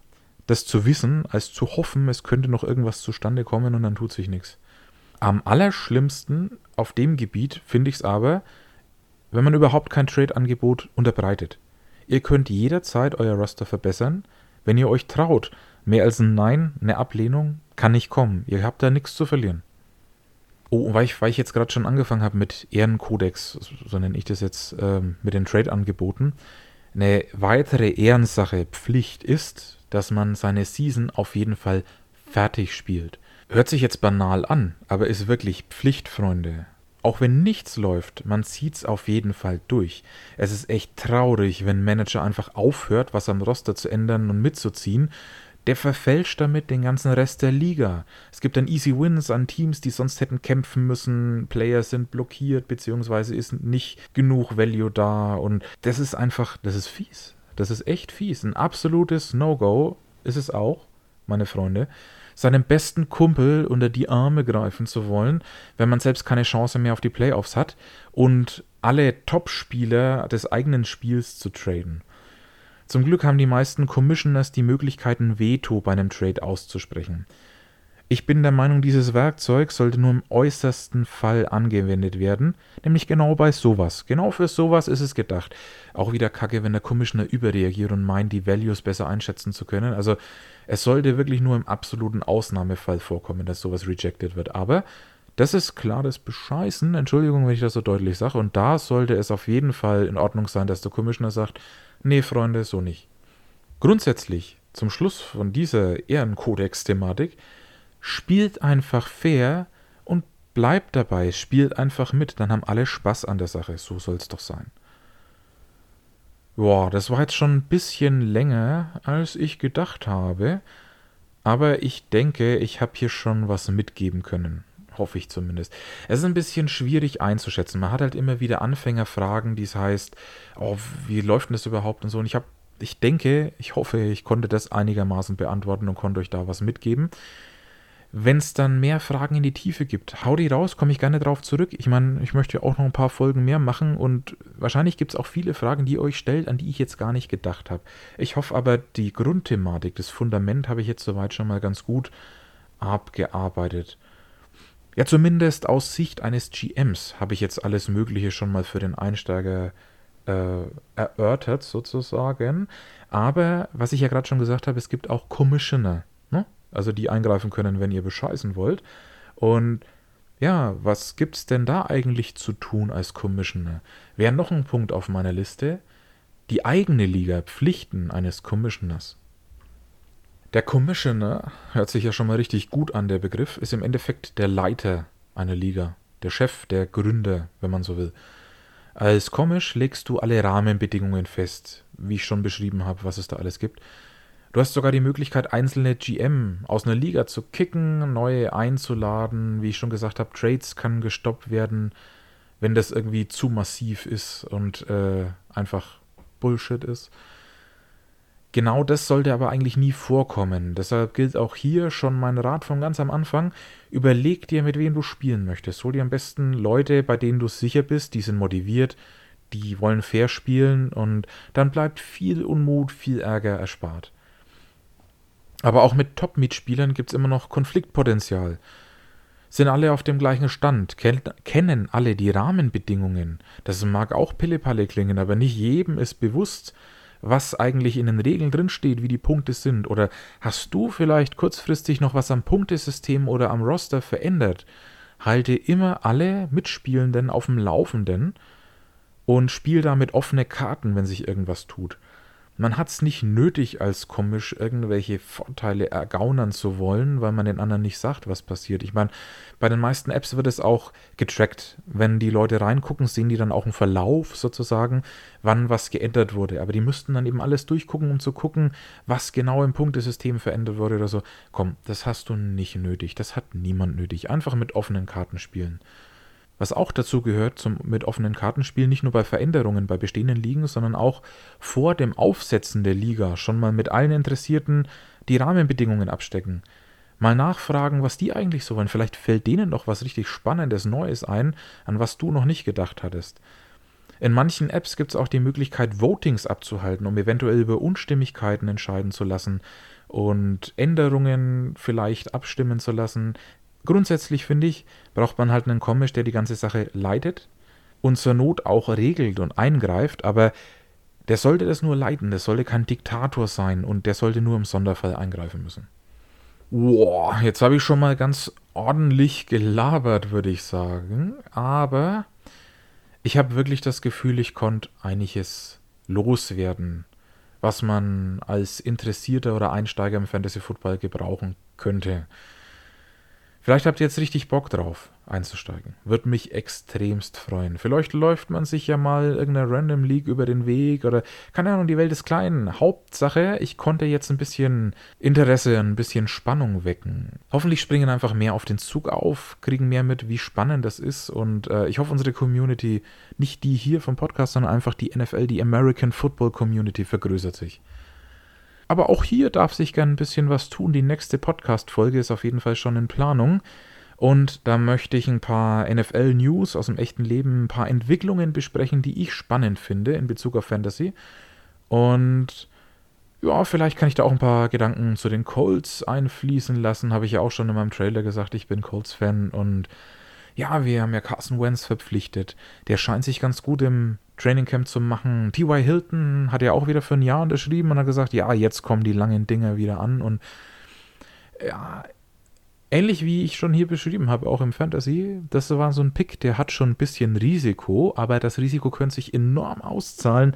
das zu wissen, als zu hoffen, es könnte noch irgendwas zustande kommen und dann tut sich nichts. Am allerschlimmsten auf dem Gebiet finde ich es aber, wenn man überhaupt kein Trade-Angebot unterbreitet. Ihr könnt jederzeit euer Roster verbessern, wenn ihr euch traut. Mehr als ein Nein, eine Ablehnung kann nicht kommen. Ihr habt da nichts zu verlieren. Oh, weil ich, weil ich jetzt gerade schon angefangen habe mit Ehrenkodex, so nenne ich das jetzt, ähm, mit den Trade-Angeboten. Eine weitere Ehrensache, Pflicht ist, dass man seine Season auf jeden Fall fertig spielt. Hört sich jetzt banal an, aber ist wirklich Pflicht, Freunde. Auch wenn nichts läuft, man zieht's auf jeden Fall durch. Es ist echt traurig, wenn ein Manager einfach aufhört, was am Roster zu ändern und mitzuziehen. Der verfälscht damit den ganzen Rest der Liga. Es gibt dann Easy Wins an Teams, die sonst hätten kämpfen müssen. Players sind blockiert, beziehungsweise ist nicht genug Value da. Und das ist einfach, das ist fies. Das ist echt fies. Ein absolutes No-Go ist es auch, meine Freunde seinem besten Kumpel unter die Arme greifen zu wollen, wenn man selbst keine Chance mehr auf die Playoffs hat und alle Top-Spieler des eigenen Spiels zu traden. Zum Glück haben die meisten Commissioners die Möglichkeit, ein Veto bei einem Trade auszusprechen. Ich bin der Meinung, dieses Werkzeug sollte nur im äußersten Fall angewendet werden, nämlich genau bei sowas. Genau für sowas ist es gedacht. Auch wieder kacke, wenn der Commissioner überreagiert und meint, die Values besser einschätzen zu können. Also es sollte wirklich nur im absoluten Ausnahmefall vorkommen, dass sowas rejected wird. Aber das ist klares Bescheißen, Entschuldigung, wenn ich das so deutlich sage. Und da sollte es auf jeden Fall in Ordnung sein, dass der Commissioner sagt, nee, Freunde, so nicht. Grundsätzlich, zum Schluss von dieser Ehrenkodex-Thematik, spielt einfach fair und bleibt dabei, spielt einfach mit, dann haben alle Spaß an der Sache. So soll es doch sein. Boah, das war jetzt schon ein bisschen länger, als ich gedacht habe. Aber ich denke, ich habe hier schon was mitgeben können. Hoffe ich zumindest. Es ist ein bisschen schwierig einzuschätzen. Man hat halt immer wieder Anfängerfragen, die es heißt, oh, wie läuft denn das überhaupt und so. Und ich habe, ich denke, ich hoffe, ich konnte das einigermaßen beantworten und konnte euch da was mitgeben. Wenn es dann mehr Fragen in die Tiefe gibt, hau die raus, komme ich gerne drauf zurück. Ich meine, ich möchte auch noch ein paar Folgen mehr machen und wahrscheinlich gibt es auch viele Fragen, die ihr euch stellt, an die ich jetzt gar nicht gedacht habe. Ich hoffe aber, die Grundthematik, das Fundament habe ich jetzt soweit schon mal ganz gut abgearbeitet. Ja, zumindest aus Sicht eines GMs habe ich jetzt alles Mögliche schon mal für den Einsteiger äh, erörtert, sozusagen. Aber, was ich ja gerade schon gesagt habe, es gibt auch Commissioner. Also die eingreifen können, wenn ihr bescheißen wollt. Und ja, was gibt's denn da eigentlich zu tun als Commissioner? Wäre noch ein Punkt auf meiner Liste. Die eigene Liga, Pflichten eines Commissioners. Der Commissioner, hört sich ja schon mal richtig gut an, der Begriff, ist im Endeffekt der Leiter einer Liga. Der Chef, der Gründer, wenn man so will. Als Commish legst du alle Rahmenbedingungen fest, wie ich schon beschrieben habe, was es da alles gibt. Du hast sogar die Möglichkeit, einzelne GM aus einer Liga zu kicken, neue einzuladen. Wie ich schon gesagt habe, Trades kann gestoppt werden, wenn das irgendwie zu massiv ist und äh, einfach Bullshit ist. Genau das sollte aber eigentlich nie vorkommen. Deshalb gilt auch hier schon mein Rat von ganz am Anfang. Überleg dir, mit wem du spielen möchtest. Hol dir am besten Leute, bei denen du sicher bist, die sind motiviert, die wollen fair spielen und dann bleibt viel Unmut, viel Ärger erspart. Aber auch mit Top-Mitspielern gibt es immer noch Konfliktpotenzial. Sind alle auf dem gleichen Stand, ken kennen alle die Rahmenbedingungen. Das mag auch Pillepalle klingen, aber nicht jedem ist bewusst, was eigentlich in den Regeln drinsteht, wie die Punkte sind. Oder hast du vielleicht kurzfristig noch was am Punktesystem oder am Roster verändert? Halte immer alle Mitspielenden auf dem Laufenden und spiel damit offene Karten, wenn sich irgendwas tut. Man hat es nicht nötig, als Komisch irgendwelche Vorteile ergaunern zu wollen, weil man den anderen nicht sagt, was passiert. Ich meine, bei den meisten Apps wird es auch getrackt. Wenn die Leute reingucken, sehen die dann auch einen Verlauf sozusagen, wann was geändert wurde. Aber die müssten dann eben alles durchgucken, um zu gucken, was genau im Punktesystem verändert wurde oder so. Komm, das hast du nicht nötig. Das hat niemand nötig. Einfach mit offenen Karten spielen. Was auch dazu gehört zum mit offenen Kartenspielen, nicht nur bei Veränderungen bei bestehenden Ligen, sondern auch vor dem Aufsetzen der Liga schon mal mit allen Interessierten die Rahmenbedingungen abstecken. Mal nachfragen, was die eigentlich so wollen. Vielleicht fällt denen noch was richtig Spannendes, Neues ein, an was du noch nicht gedacht hattest. In manchen Apps gibt es auch die Möglichkeit, Votings abzuhalten, um eventuell über Unstimmigkeiten entscheiden zu lassen und Änderungen vielleicht abstimmen zu lassen, Grundsätzlich finde ich, braucht man halt einen Komisch, der die ganze Sache leitet und zur Not auch regelt und eingreift, aber der sollte das nur leiten, der sollte kein Diktator sein und der sollte nur im Sonderfall eingreifen müssen. Boah, jetzt habe ich schon mal ganz ordentlich gelabert, würde ich sagen, aber ich habe wirklich das Gefühl, ich konnte einiges loswerden, was man als Interessierter oder Einsteiger im Fantasy Football gebrauchen könnte. Vielleicht habt ihr jetzt richtig Bock drauf, einzusteigen. Würde mich extremst freuen. Vielleicht läuft man sich ja mal irgendeiner Random League über den Weg oder keine Ahnung, die Welt ist klein. Hauptsache, ich konnte jetzt ein bisschen Interesse, ein bisschen Spannung wecken. Hoffentlich springen einfach mehr auf den Zug auf, kriegen mehr mit, wie spannend das ist und äh, ich hoffe, unsere Community, nicht die hier vom Podcast, sondern einfach die NFL, die American Football Community vergrößert sich. Aber auch hier darf sich gern ein bisschen was tun. Die nächste Podcast-Folge ist auf jeden Fall schon in Planung. Und da möchte ich ein paar NFL-News aus dem echten Leben, ein paar Entwicklungen besprechen, die ich spannend finde in Bezug auf Fantasy. Und ja, vielleicht kann ich da auch ein paar Gedanken zu den Colts einfließen lassen. Habe ich ja auch schon in meinem Trailer gesagt, ich bin Colts-Fan. Und ja, wir haben ja Carson Wentz verpflichtet. Der scheint sich ganz gut im Trainingcamp zu machen. T.Y. Hilton hat ja auch wieder für ein Jahr unterschrieben und hat gesagt, ja, jetzt kommen die langen Dinger wieder an und ja, ähnlich wie ich schon hier beschrieben habe, auch im Fantasy, das war so ein Pick, der hat schon ein bisschen Risiko, aber das Risiko könnte sich enorm auszahlen.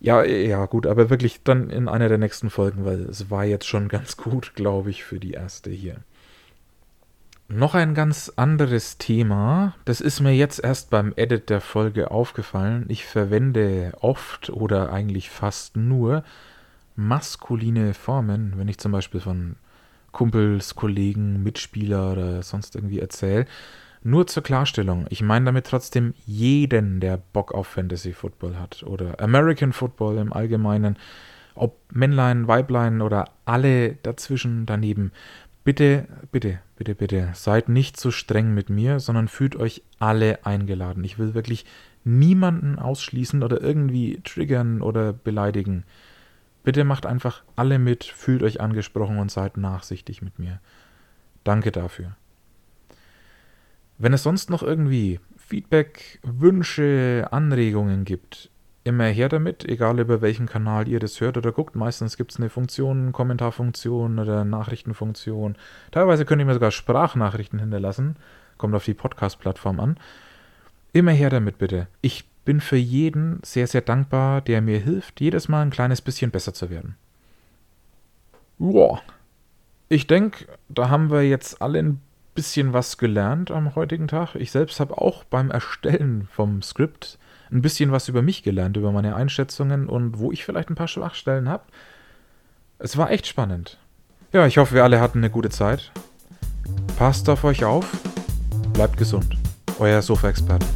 Ja, ja, gut, aber wirklich dann in einer der nächsten Folgen, weil es war jetzt schon ganz gut, glaube ich, für die erste hier. Noch ein ganz anderes Thema. Das ist mir jetzt erst beim Edit der Folge aufgefallen. Ich verwende oft oder eigentlich fast nur maskuline Formen, wenn ich zum Beispiel von Kumpels, Kollegen, Mitspieler oder sonst irgendwie erzähle. Nur zur Klarstellung, ich meine damit trotzdem jeden, der Bock auf Fantasy Football hat oder American Football im Allgemeinen, ob Männlein, Weiblein oder alle dazwischen daneben. Bitte, bitte, bitte, bitte, seid nicht so streng mit mir, sondern fühlt euch alle eingeladen. Ich will wirklich niemanden ausschließen oder irgendwie triggern oder beleidigen. Bitte macht einfach alle mit, fühlt euch angesprochen und seid nachsichtig mit mir. Danke dafür. Wenn es sonst noch irgendwie Feedback, Wünsche, Anregungen gibt, immer her damit, egal über welchen Kanal ihr das hört oder guckt. Meistens gibt es eine Funktion, Kommentarfunktion oder Nachrichtenfunktion. Teilweise könnt ihr mir sogar Sprachnachrichten hinterlassen. Kommt auf die Podcast-Plattform an. Immer her damit bitte. Ich bin für jeden sehr, sehr dankbar, der mir hilft, jedes Mal ein kleines bisschen besser zu werden. Wow. Ich denke, da haben wir jetzt alle ein bisschen was gelernt am heutigen Tag. Ich selbst habe auch beim Erstellen vom Skript ein bisschen was über mich gelernt, über meine Einschätzungen und wo ich vielleicht ein paar Schwachstellen habe. Es war echt spannend. Ja, ich hoffe, wir alle hatten eine gute Zeit. Passt auf euch auf, bleibt gesund. Euer Sofa-Experte.